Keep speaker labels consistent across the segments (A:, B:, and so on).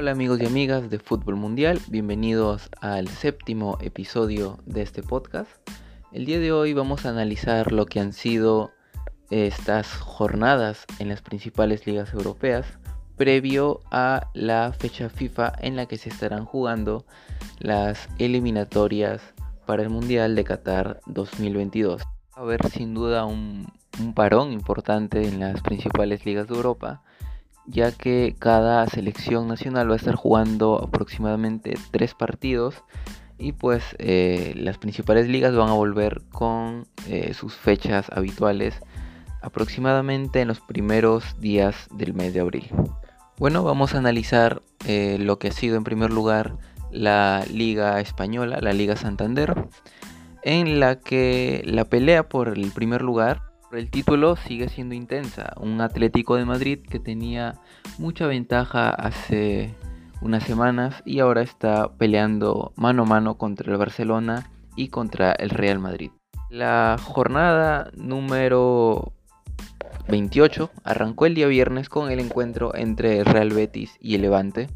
A: Hola amigos y amigas de Fútbol Mundial, bienvenidos al séptimo episodio de este podcast. El día de hoy vamos a analizar lo que han sido estas jornadas en las principales ligas europeas previo a la fecha FIFA en la que se estarán jugando las eliminatorias para el Mundial de Qatar 2022. Va a haber sin duda un, un parón importante en las principales ligas de Europa ya que cada selección nacional va a estar jugando aproximadamente tres partidos y pues eh, las principales ligas van a volver con eh, sus fechas habituales aproximadamente en los primeros días del mes de abril. Bueno, vamos a analizar eh, lo que ha sido en primer lugar la Liga Española, la Liga Santander, en la que la pelea por el primer lugar el título sigue siendo intensa. Un Atlético de Madrid que tenía mucha ventaja hace unas semanas y ahora está peleando mano a mano contra el Barcelona y contra el Real Madrid. La jornada número 28 arrancó el día viernes con el encuentro entre el Real Betis y el Levante.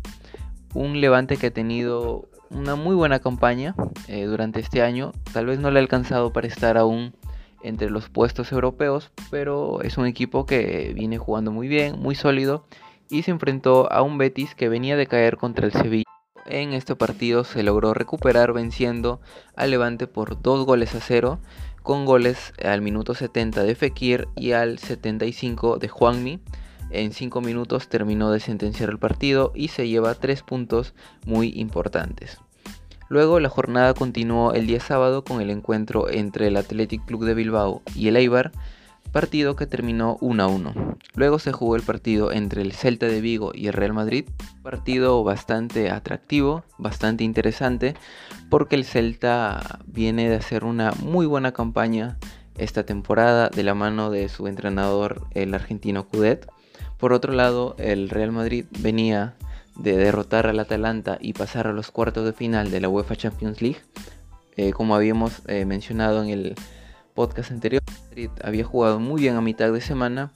A: Un Levante que ha tenido una muy buena campaña eh, durante este año. Tal vez no le ha alcanzado para estar aún entre los puestos europeos, pero es un equipo que viene jugando muy bien, muy sólido y se enfrentó a un Betis que venía de caer contra el Sevilla. En este partido se logró recuperar venciendo al Levante por dos goles a cero, con goles al minuto 70 de Fekir y al 75 de Juanmi. En 5 minutos terminó de sentenciar el partido y se lleva 3 puntos muy importantes. Luego la jornada continuó el día sábado con el encuentro entre el Athletic Club de Bilbao y el Eibar, partido que terminó 1 a 1. Luego se jugó el partido entre el Celta de Vigo y el Real Madrid, partido bastante atractivo, bastante interesante, porque el Celta viene de hacer una muy buena campaña esta temporada de la mano de su entrenador el argentino Cudet. Por otro lado, el Real Madrid venía de derrotar al Atalanta y pasar a los cuartos de final de la UEFA Champions League. Eh, como habíamos eh, mencionado en el podcast anterior, Madrid había jugado muy bien a mitad de semana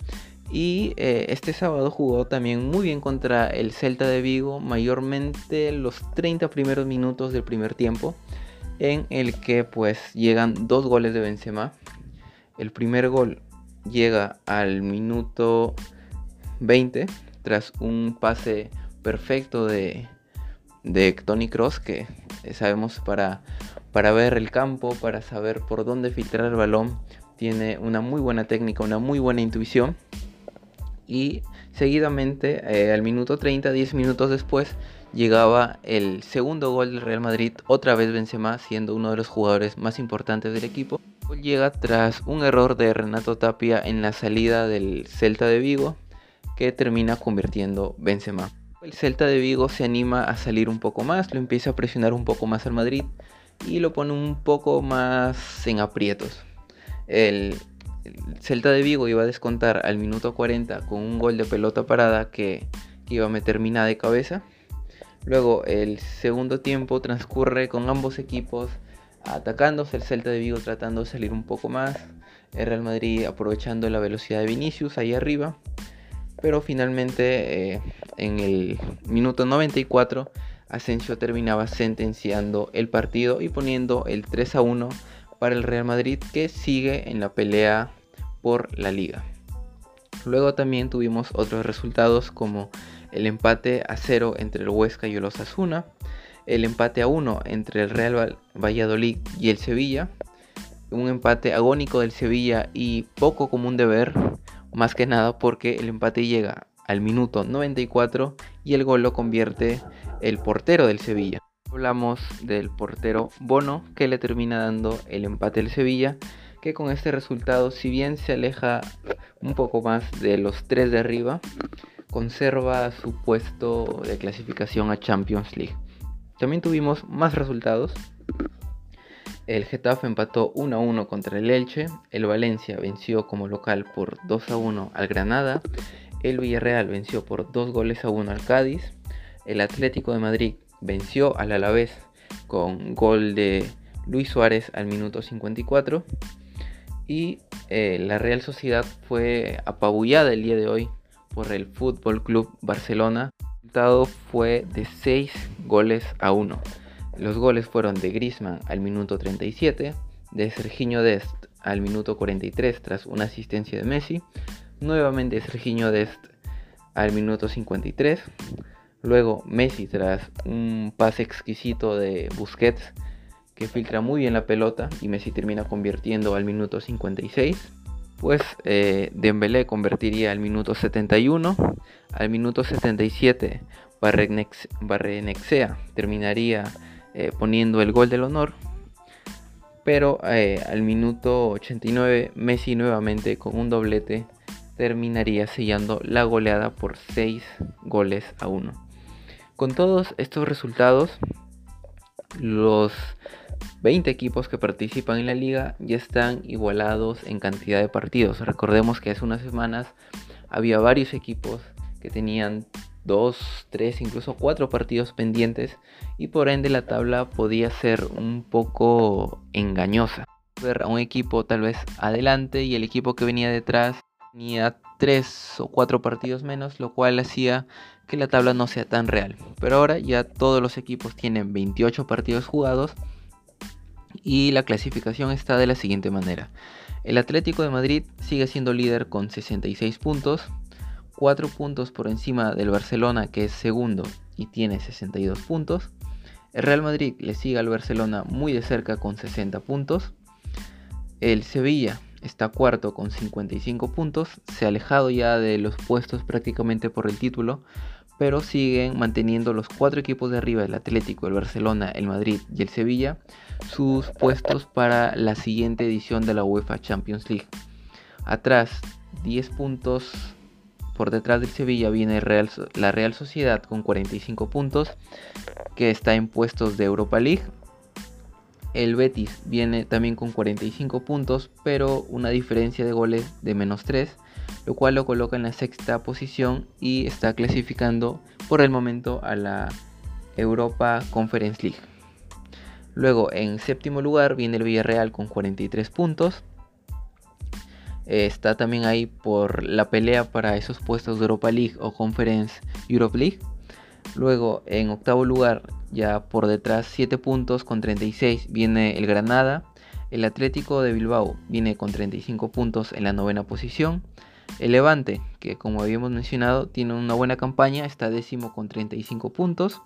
A: y eh, este sábado jugó también muy bien contra el Celta de Vigo, mayormente los 30 primeros minutos del primer tiempo, en el que pues llegan dos goles de Benzema. El primer gol llega al minuto 20 tras un pase perfecto de, de Tony Cross, que sabemos para, para ver el campo, para saber por dónde filtrar el balón, tiene una muy buena técnica, una muy buena intuición. Y seguidamente, eh, al minuto 30, 10 minutos después, llegaba el segundo gol del Real Madrid, otra vez Benzema, siendo uno de los jugadores más importantes del equipo. Llega tras un error de Renato Tapia en la salida del Celta de Vigo, que termina convirtiendo Benzema. El Celta de Vigo se anima a salir un poco más, lo empieza a presionar un poco más al Madrid y lo pone un poco más en aprietos. El, Celta de Vigo iba a descontar al minuto 40 con un gol de pelota parada que, iba a meter mina de cabeza. Luego el segundo tiempo transcurre con ambos equipos atacándose, el Celta de Vigo tratando de salir un poco más, el Real Madrid aprovechando la velocidad de Vinicius ahí arriba pero finalmente eh, en el minuto 94 Asensio terminaba sentenciando el partido y poniendo el 3 a 1 para el Real Madrid que sigue en la pelea por la liga. Luego también tuvimos otros resultados como el empate a 0 entre el Huesca y el Osasuna, el empate a 1 entre el Real Valladolid y el Sevilla, un empate agónico del Sevilla y poco común de ver más que nada porque el empate llega al minuto 94 y el gol lo convierte el portero del Sevilla. Hablamos del portero Bono que le termina dando el empate al Sevilla, que con este resultado, si bien se aleja un poco más de los tres de arriba, conserva su puesto de clasificación a Champions League. También tuvimos más resultados. El Getafe empató 1 a 1 contra el Elche, el Valencia venció como local por 2 a 1 al Granada, el Villarreal venció por 2 goles a 1 al Cádiz, el Atlético de Madrid venció al Alavés con gol de Luis Suárez al minuto 54 y eh, la Real Sociedad fue apabullada el día de hoy por el Fútbol Club Barcelona El resultado fue de 6 goles a 1. Los goles fueron de Grisman al minuto 37, de Serginho Dest al minuto 43 tras una asistencia de Messi, nuevamente Serginho Dest al minuto 53, luego Messi tras un pase exquisito de Busquets que filtra muy bien la pelota y Messi termina convirtiendo al minuto 56. Pues eh, Dembélé convertiría al minuto 71, al minuto 77 Barrenexea terminaría eh, poniendo el gol del honor, pero eh, al minuto 89 Messi nuevamente con un doblete terminaría sellando la goleada por 6 goles a 1. Con todos estos resultados, los 20 equipos que participan en la liga ya están igualados en cantidad de partidos. Recordemos que hace unas semanas había varios equipos que tenían 2, 3, incluso 4 partidos pendientes y por ende la tabla podía ser un poco engañosa. Ver a un equipo tal vez adelante y el equipo que venía detrás tenía 3 o 4 partidos menos, lo cual hacía que la tabla no sea tan real. Pero ahora ya todos los equipos tienen 28 partidos jugados y la clasificación está de la siguiente manera. El Atlético de Madrid sigue siendo líder con 66 puntos, 4 puntos por encima del Barcelona que es segundo y tiene 62 puntos. El Real Madrid le sigue al Barcelona muy de cerca con 60 puntos. El Sevilla está cuarto con 55 puntos, se ha alejado ya de los puestos prácticamente por el título, pero siguen manteniendo los cuatro equipos de arriba, el Atlético, el Barcelona, el Madrid y el Sevilla, sus puestos para la siguiente edición de la UEFA Champions League. Atrás, 10 puntos por detrás del Sevilla viene la Real Sociedad con 45 puntos, que está en puestos de Europa League. El Betis viene también con 45 puntos, pero una diferencia de goles de menos 3 lo cual lo coloca en la sexta posición y está clasificando por el momento a la Europa Conference League. Luego en séptimo lugar viene el Villarreal con 43 puntos. Está también ahí por la pelea para esos puestos de Europa League o Conference Europe League. Luego en octavo lugar, ya por detrás 7 puntos con 36 viene el Granada. El Atlético de Bilbao viene con 35 puntos en la novena posición. El Levante, que como habíamos mencionado, tiene una buena campaña, está décimo con 35 puntos.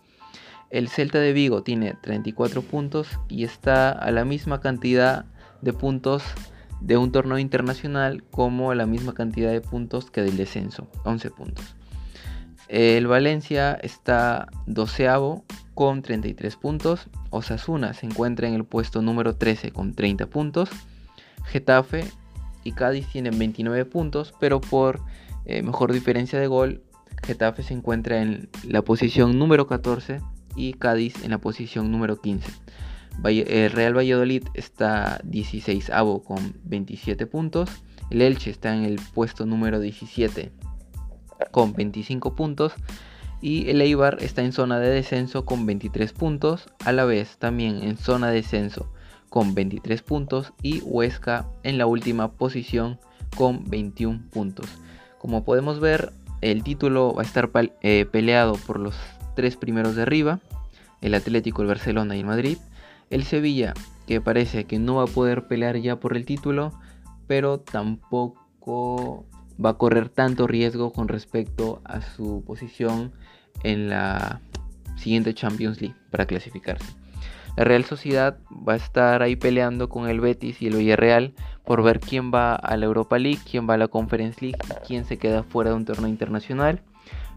A: El Celta de Vigo tiene 34 puntos y está a la misma cantidad de puntos de un torneo internacional como la misma cantidad de puntos que del descenso, 11 puntos. El Valencia está doceavo con 33 puntos. Osasuna se encuentra en el puesto número 13 con 30 puntos. Getafe y Cádiz tienen 29 puntos, pero por eh, mejor diferencia de gol, Getafe se encuentra en la posición número 14 y Cádiz en la posición número 15. El Real Valladolid está 16 avo con 27 puntos. El Elche está en el puesto número 17 con 25 puntos. Y el Eibar está en zona de descenso con 23 puntos. A la vez también en zona de descenso con 23 puntos y Huesca en la última posición con 21 puntos. Como podemos ver, el título va a estar eh, peleado por los tres primeros de arriba, el Atlético, el Barcelona y el Madrid. El Sevilla, que parece que no va a poder pelear ya por el título, pero tampoco va a correr tanto riesgo con respecto a su posición en la siguiente Champions League para clasificarse. La Real Sociedad va a estar ahí peleando con el Betis y el Villarreal por ver quién va a la Europa League, quién va a la Conference League y quién se queda fuera de un torneo internacional.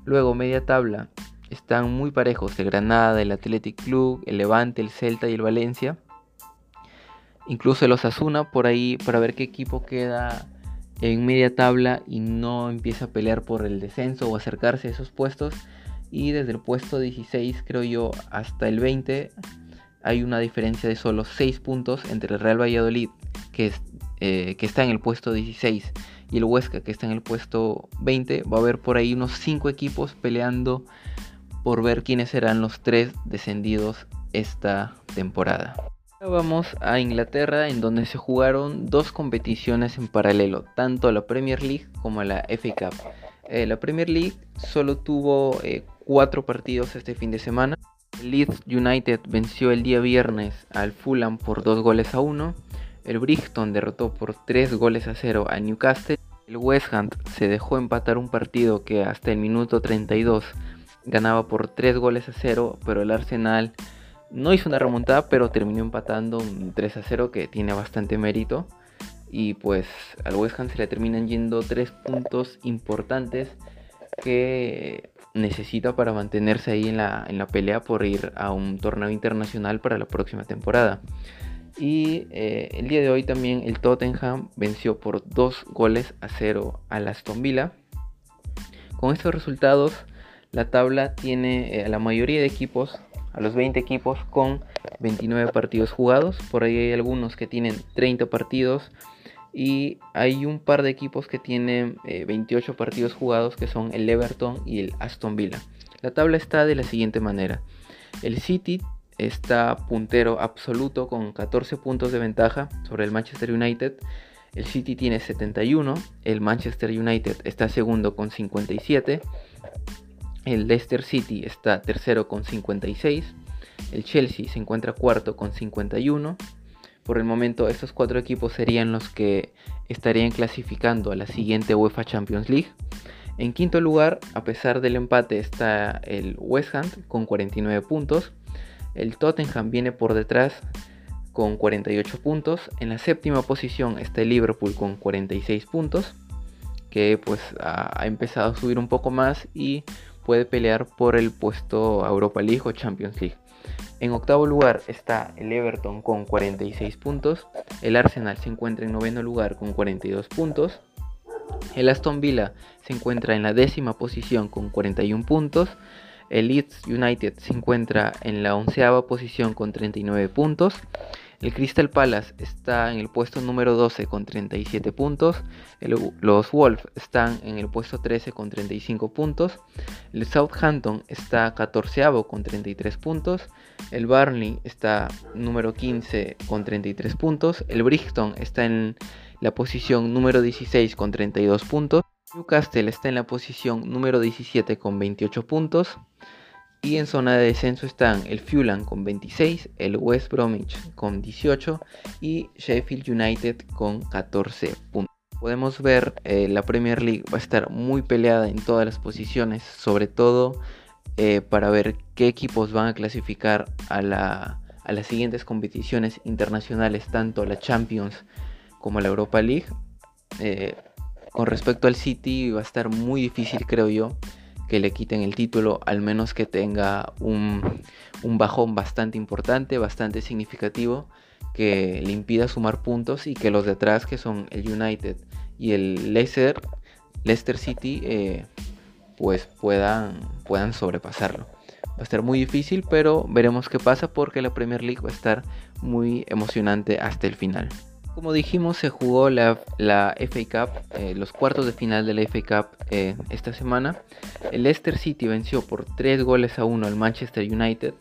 A: Luego, media tabla, están muy parejos el Granada, el Athletic Club, el Levante, el Celta y el Valencia. Incluso el Osasuna por ahí para ver qué equipo queda en media tabla y no empieza a pelear por el descenso o acercarse a esos puestos. Y desde el puesto 16 creo yo hasta el 20 hay una diferencia de solo 6 puntos entre el Real Valladolid, que, es, eh, que está en el puesto 16, y el Huesca, que está en el puesto 20. Va a haber por ahí unos 5 equipos peleando por ver quiénes serán los 3 descendidos esta temporada. Ahora vamos a Inglaterra, en donde se jugaron dos competiciones en paralelo, tanto la Premier League como la FA Cup. Eh, la Premier League solo tuvo cuatro partidos este fin de semana. Leeds United venció el día viernes al Fulham por dos goles a uno. El Brixton derrotó por tres goles a cero a Newcastle. El West Ham se dejó empatar un partido que hasta el minuto 32 ganaba por tres goles a cero, pero el Arsenal no hizo una remontada, pero terminó empatando un 3 a 0 que tiene bastante mérito. Y pues al West Ham se le terminan yendo tres puntos importantes que necesita para mantenerse ahí en la, en la pelea por ir a un torneo internacional para la próxima temporada. Y eh, el día de hoy también el Tottenham venció por dos goles a cero al Aston Villa. Con estos resultados, la tabla tiene eh, a la mayoría de equipos, a los 20 equipos, con 29 partidos jugados. Por ahí hay algunos que tienen 30 partidos. Y hay un par de equipos que tienen 28 eh, partidos jugados, que son el Everton y el Aston Villa. La tabla está de la siguiente manera. El City está puntero absoluto con 14 puntos de ventaja sobre el Manchester United. El City tiene 71, el Manchester United está segundo con 57, el Leicester City está tercero con 56, el Chelsea se encuentra cuarto con 51. Por el momento estos cuatro equipos serían los que estarían clasificando a la siguiente UEFA Champions League. En quinto lugar, a pesar del empate, está el West Ham con 49 puntos. El Tottenham viene por detrás con 48 puntos. En la séptima posición está el Liverpool con 46 puntos, que pues ha, empezado a subir un poco más y puede pelear por el puesto Europa League o Champions League. En octavo lugar está el Everton con 46 puntos. El Arsenal se encuentra en noveno lugar con 42 puntos. El Aston Villa se encuentra en la décima posición con 41 puntos. El Leeds United se encuentra en la onceava posición con 39 puntos. El Crystal Palace está en el puesto número 12 con 37 puntos. los Wolves están en el puesto 13 con 35 puntos. El Southampton está 14 con 33 puntos. El Burnley está número 15 con 33 puntos. El Brixton está en la posición número 16 con 32 puntos. Newcastle está en la posición número 17 con 28 puntos. Y en zona de descenso están el Fulham con 26, el West Bromwich con 18 y Sheffield United con 14 puntos. Podemos ver eh, la Premier League va a estar muy peleada en todas las posiciones, sobre todo eh, para ver qué equipos van a clasificar a, las siguientes competiciones internacionales, tanto la Champions como la Europa League. Eh, con respecto al City va a estar muy difícil, creo yo que le quiten el título, al menos que tenga un, bajón bastante importante, bastante significativo, que le impida sumar puntos y que los detrás, que son el United y el Leicester, Leicester City, eh, pues puedan, puedan sobrepasarlo. Va a estar muy difícil, pero veremos qué pasa porque la Premier League va a estar muy emocionante hasta el final. Como dijimos, se jugó la, FA Cup, eh, los cuartos de final de la FA Cup eh, esta semana. El Leicester City venció por 3 goles a 1 al Manchester United.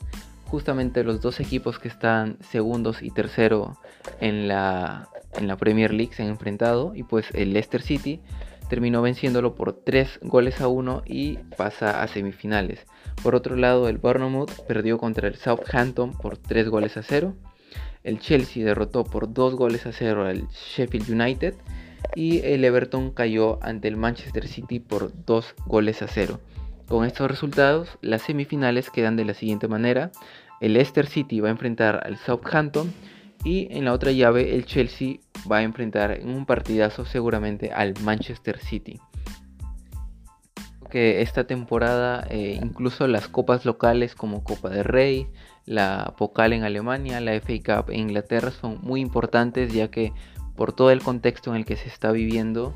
A: Justamente los dos equipos que están segundos y tercero en la, en la Premier League se han enfrentado. Y pues el Leicester City terminó venciéndolo por 3 goles a 1 y pasa a semifinales. Por otro lado, el Bournemouth perdió contra el Southampton por 3 goles a 0. El Chelsea derrotó por 2 goles a 0 al Sheffield United y el Everton cayó ante el Manchester City por 2 goles a 0. Con estos resultados, las semifinales quedan de la siguiente manera. El Leicester City va a enfrentar al Southampton y en la otra llave el Chelsea va a enfrentar en un partidazo seguramente al Manchester City. Que esta temporada eh, incluso las copas locales como Copa de Rey, la Pokal en Alemania, la FA Cup en Inglaterra son muy importantes ya que por todo el contexto en el que se está viviendo,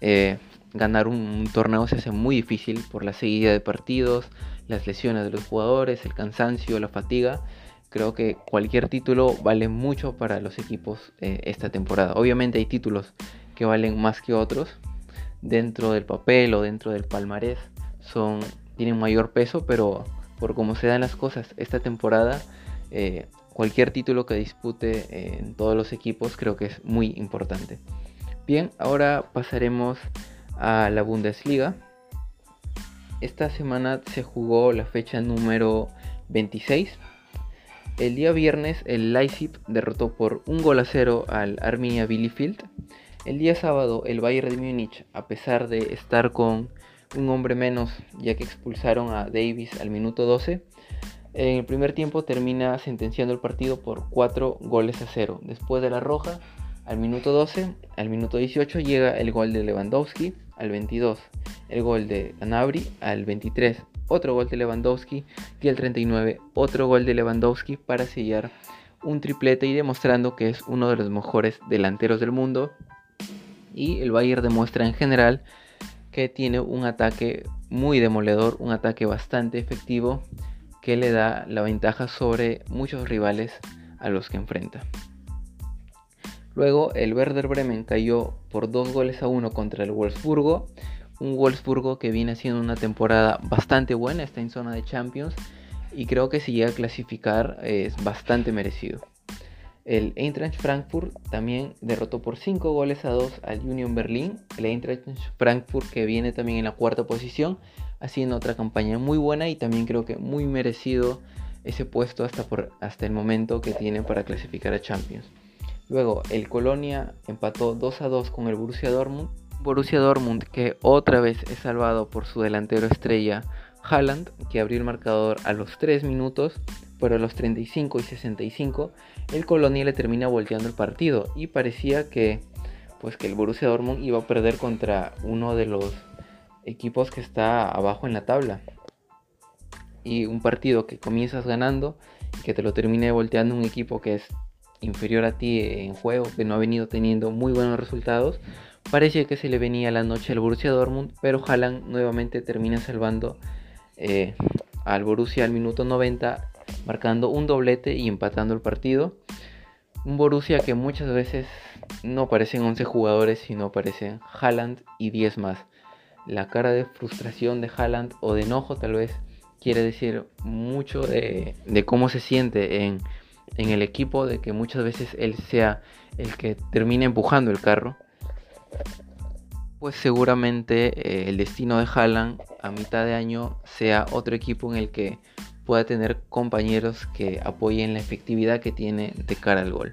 A: eh, ganar un, torneo se hace muy difícil por la seguida de partidos, las lesiones de los jugadores, el cansancio, la fatiga. Creo que cualquier título vale mucho para los equipos eh, esta temporada. Obviamente hay títulos que valen más que otros dentro del papel o dentro del palmarés. Son, tienen mayor peso, pero por cómo se dan las cosas esta temporada, eh, cualquier título que dispute eh, en todos los equipos creo que es muy importante. Bien, ahora pasaremos a la Bundesliga. esta semana se jugó la fecha número 26. El día viernes el Leipzig derrotó por un gol a cero al Arminia Bielefeld. El día sábado el Bayern de Múnich, a pesar de estar con un hombre menos ya que expulsaron a Davis al minuto 12, en el primer tiempo termina sentenciando el partido por 4 goles a 0. Después de la roja, al minuto 12, al minuto 18 llega el gol de Lewandowski, al 22 el gol de Anabri, al 23 otro gol de Lewandowski y al 39 otro gol de Lewandowski para sellar un triplete y demostrando que es uno de los mejores delanteros del mundo. Y el Bayern demuestra en general que tiene un ataque muy demoledor, un ataque bastante efectivo que le da la ventaja sobre muchos rivales a los que enfrenta. Luego el Werder Bremen cayó por dos goles a uno contra el Wolfsburgo. Un Wolfsburgo que viene haciendo una temporada bastante buena, está en zona de Champions y creo que si llega a clasificar es bastante merecido. El Eintracht Frankfurt también derrotó por 5 goles a 2 al Union Berlin. El Eintracht Frankfurt que viene también en la cuarta posición, haciendo otra campaña muy buena y también creo que muy merecido ese puesto hasta, por, hasta el momento que tiene para clasificar a Champions. Luego el Colonia empató 2 a 2 con el Borussia Dortmund. Borussia Dortmund que otra vez es salvado por su delantero estrella Haaland, que abrió el marcador a los 3 minutos, pero a los 35 y 65 el Colonia le termina volteando el partido y parecía que pues que el Borussia Dortmund iba a perder contra uno de los equipos que está abajo en la tabla. Y un partido que comienzas ganando y que te lo termine volteando un equipo que es inferior a ti en juego, que no ha venido teniendo muy buenos resultados, parecía que se le venía la noche al Borussia Dortmund, pero Haaland nuevamente termina salvando eh, al Borussia al minuto 90, marcando un doblete y empatando el partido. Un Borussia que muchas veces no parecen 11 jugadores, sino parecen Haaland y 10 más. La cara de frustración de Haaland o de enojo tal vez quiere decir mucho de cómo se siente en en el equipo de que muchas veces él sea el que termine empujando el carro, pues seguramente eh, el destino de Haaland a mitad de año sea otro equipo en el que pueda tener compañeros que apoyen la efectividad que tiene de cara al gol.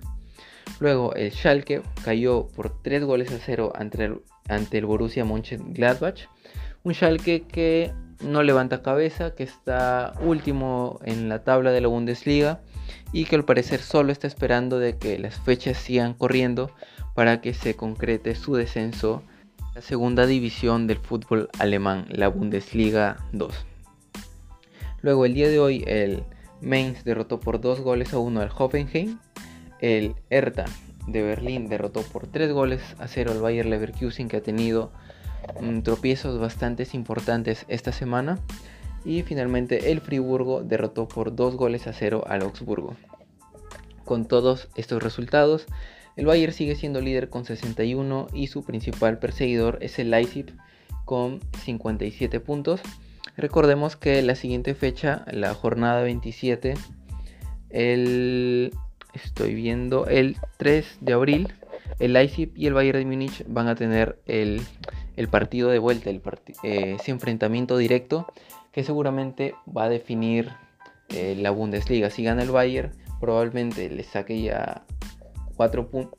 A: Luego el Schalke cayó por 3 goles a 0 ante el, ante el Borussia Mönchengladbach. Un Schalke que no levanta cabeza, que está último en la tabla de la Bundesliga y que al parecer solo está esperando de que las fechas sigan corriendo para que se concrete su descenso a la segunda división del fútbol alemán, la Bundesliga 2. Luego el día de hoy el Mainz derrotó por 2 goles a 1 al Hoffenheim, el Hertha de Berlín derrotó por 3 goles a 0 al Bayer Leverkusen que ha tenido mm, tropiezos bastante importantes esta semana y finalmente el Friburgo derrotó por 2 goles a 0 al Augsburgo. Con todos estos resultados, el Bayern sigue siendo líder con 61 y su principal perseguidor es el Leipzig con 57 puntos. Recordemos que la siguiente fecha, la jornada 27, el estoy viendo el 3 de abril, el Leipzig y el Bayern de Múnich van a tener el, partido de vuelta, el ese enfrentamiento directo que seguramente va a definir eh, la Bundesliga. Si gana el Bayern, probablemente le saque ya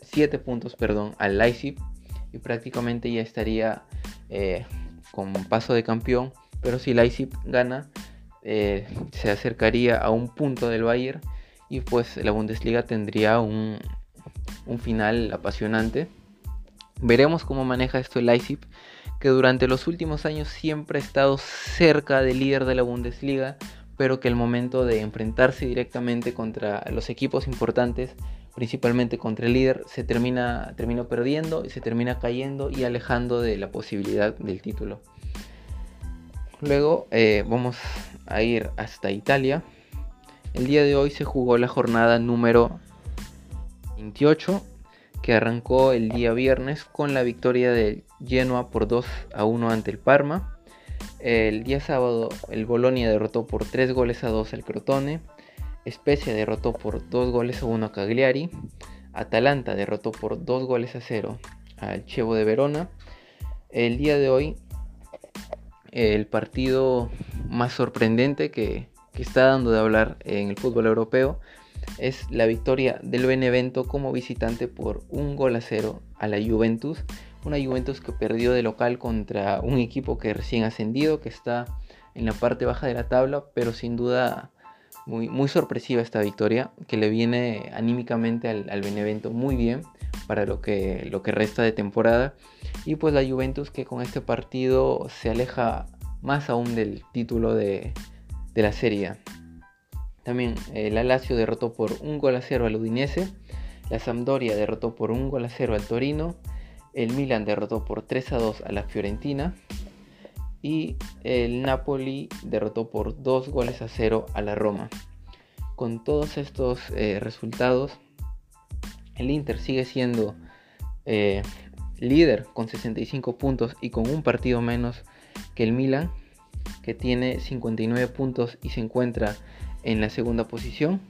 A: 7 puntos perdón, al Leipzig y prácticamente ya estaría eh, con paso de campeón. Pero si Leipzig gana, eh, se acercaría a un punto del Bayern y pues la Bundesliga tendría un, un final apasionante. Veremos cómo maneja esto el Leipzig que durante los últimos años siempre ha estado cerca del líder de la Bundesliga, pero que el momento de enfrentarse directamente contra los equipos importantes, principalmente contra el líder, se termina, termina perdiendo y se termina cayendo y alejando de la posibilidad del título. Luego eh, vamos a ir hasta Italia. El día de hoy se jugó la jornada número 28 que arrancó el día viernes con la victoria de Genoa por 2 a 1 ante el Parma. El día sábado el Bolonia derrotó por 3 goles a 2 al Crotone. Spezia derrotó por 2 goles a 1 a Cagliari. Atalanta derrotó por 2 goles a 0 al Chevo de Verona. El día de hoy el partido más sorprendente que, está dando de hablar en el fútbol europeo es la victoria del Benevento como visitante por un gol a cero a la Juventus. Una Juventus que perdió de local contra un equipo que recién ascendido, que está en la parte baja de la tabla, pero sin duda muy sorpresiva esta victoria, que le viene anímicamente al, Benevento muy bien para lo que, lo que resta de temporada. Y pues la Juventus que con este partido se aleja más aún del título de, de la Serie también eh, la derrotó por un gol a cero al Udinese. La Sampdoria derrotó por un gol a cero al Torino. El Milan derrotó por 3 a 2 a la Fiorentina. Y el Napoli derrotó por 2 goles a 0 a la Roma. Con todos estos eh, resultados, el Inter sigue siendo eh, líder con 65 puntos y con un partido menos que el Milan, que tiene 59 puntos y se encuentra en la segunda posición.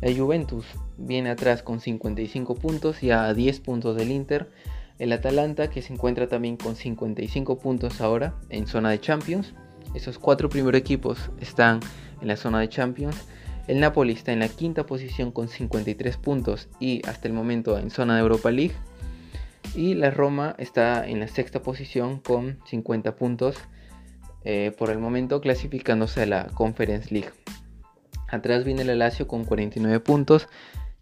A: La Juventus viene atrás con 55 puntos y a 10 puntos del Inter. El Atalanta que se encuentra también con 55 puntos ahora en zona de Champions. Esos cuatro primeros equipos están en la zona de Champions. El Napoli está en la quinta posición con 53 puntos y hasta el momento en zona de Europa League. Y la Roma está en la sexta posición con 50 puntos eh, por el momento clasificándose a la Conference League. Atrás viene el Lazio con 49 puntos.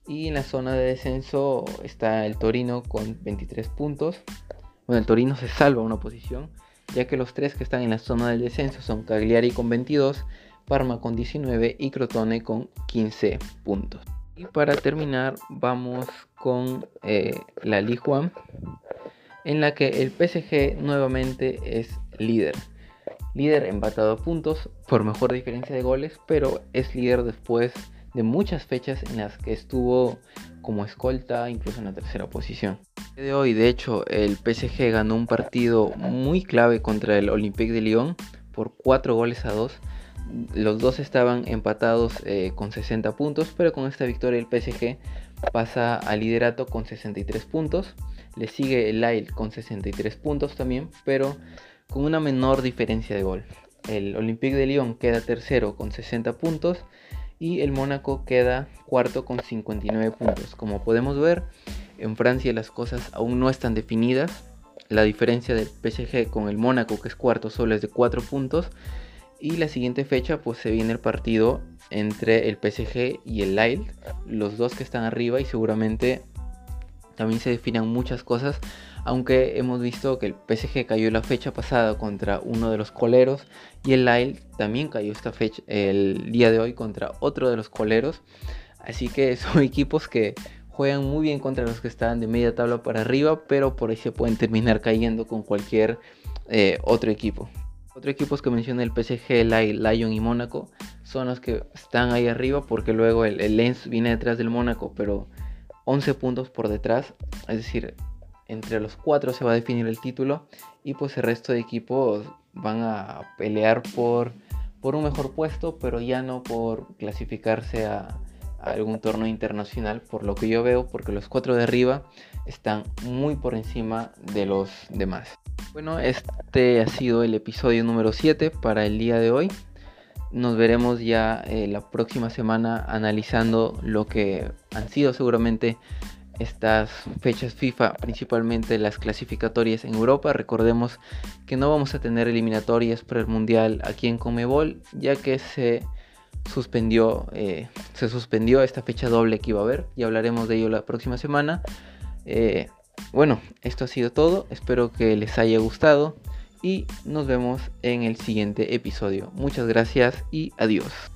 A: Y en la zona de descenso está el Torino con 23 puntos. Bueno, el Torino se salva una posición, ya que los tres que están en la zona del descenso son Cagliari con 22, Parma con 19 y Crotone con 15 puntos. Y para terminar vamos con eh, la Ligue 1, en la que el PSG nuevamente es líder líder empatado a puntos por mejor diferencia de goles, pero es líder después de muchas fechas en las que estuvo como escolta, incluso en la tercera posición. De hoy, de hecho, el PSG ganó un partido muy clave contra el Olympique de Lyon por 4 goles a 2. Los dos estaban empatados eh, con 60 puntos, pero con esta victoria el PSG pasa al liderato con 63 puntos. Le sigue el Lille con 63 puntos también, pero con una menor diferencia de gol. El Olympique de Lyon queda tercero con 60 puntos y el Mónaco queda cuarto con 59 puntos. Como podemos ver, en Francia las cosas aún no están definidas. La diferencia del PSG con el Mónaco, que es cuarto, solo es de 4 puntos. Y la siguiente fecha, pues se viene el partido entre el PSG y el Lille, los dos que están arriba y seguramente también se definan muchas cosas aunque hemos visto que el PSG cayó la fecha pasada contra uno de los coleros y el Lille también cayó esta fecha el día de hoy contra otro de los coleros. Así que son equipos que juegan muy bien contra los que están de media tabla para arriba, pero por ahí se pueden terminar cayendo con cualquier eh, otro equipo. Otros equipos que menciona el PSG, Lyon y Mónaco son los que están ahí arriba porque luego el, el Lens viene detrás del Mónaco, pero 11 puntos por detrás. Es decir, entre los cuatro se va a definir el título y pues el resto de equipos van a pelear por, por un mejor puesto, pero ya no por clasificarse a, algún torneo internacional, por lo que yo veo, porque los cuatro de arriba están muy por encima de los demás. Bueno, este ha sido el episodio número 7 para el día de hoy. Nos veremos ya eh, la próxima semana analizando lo que han sido seguramente estas fechas FIFA, principalmente las clasificatorias en Europa. Recordemos que no vamos a tener eliminatorias para el Mundial aquí en Comebol, ya que se suspendió, eh, se suspendió esta fecha doble que iba a haber y hablaremos de ello la próxima semana. Eh, bueno, esto ha sido todo, espero que les haya gustado y nos vemos en el siguiente episodio. Muchas gracias y adiós.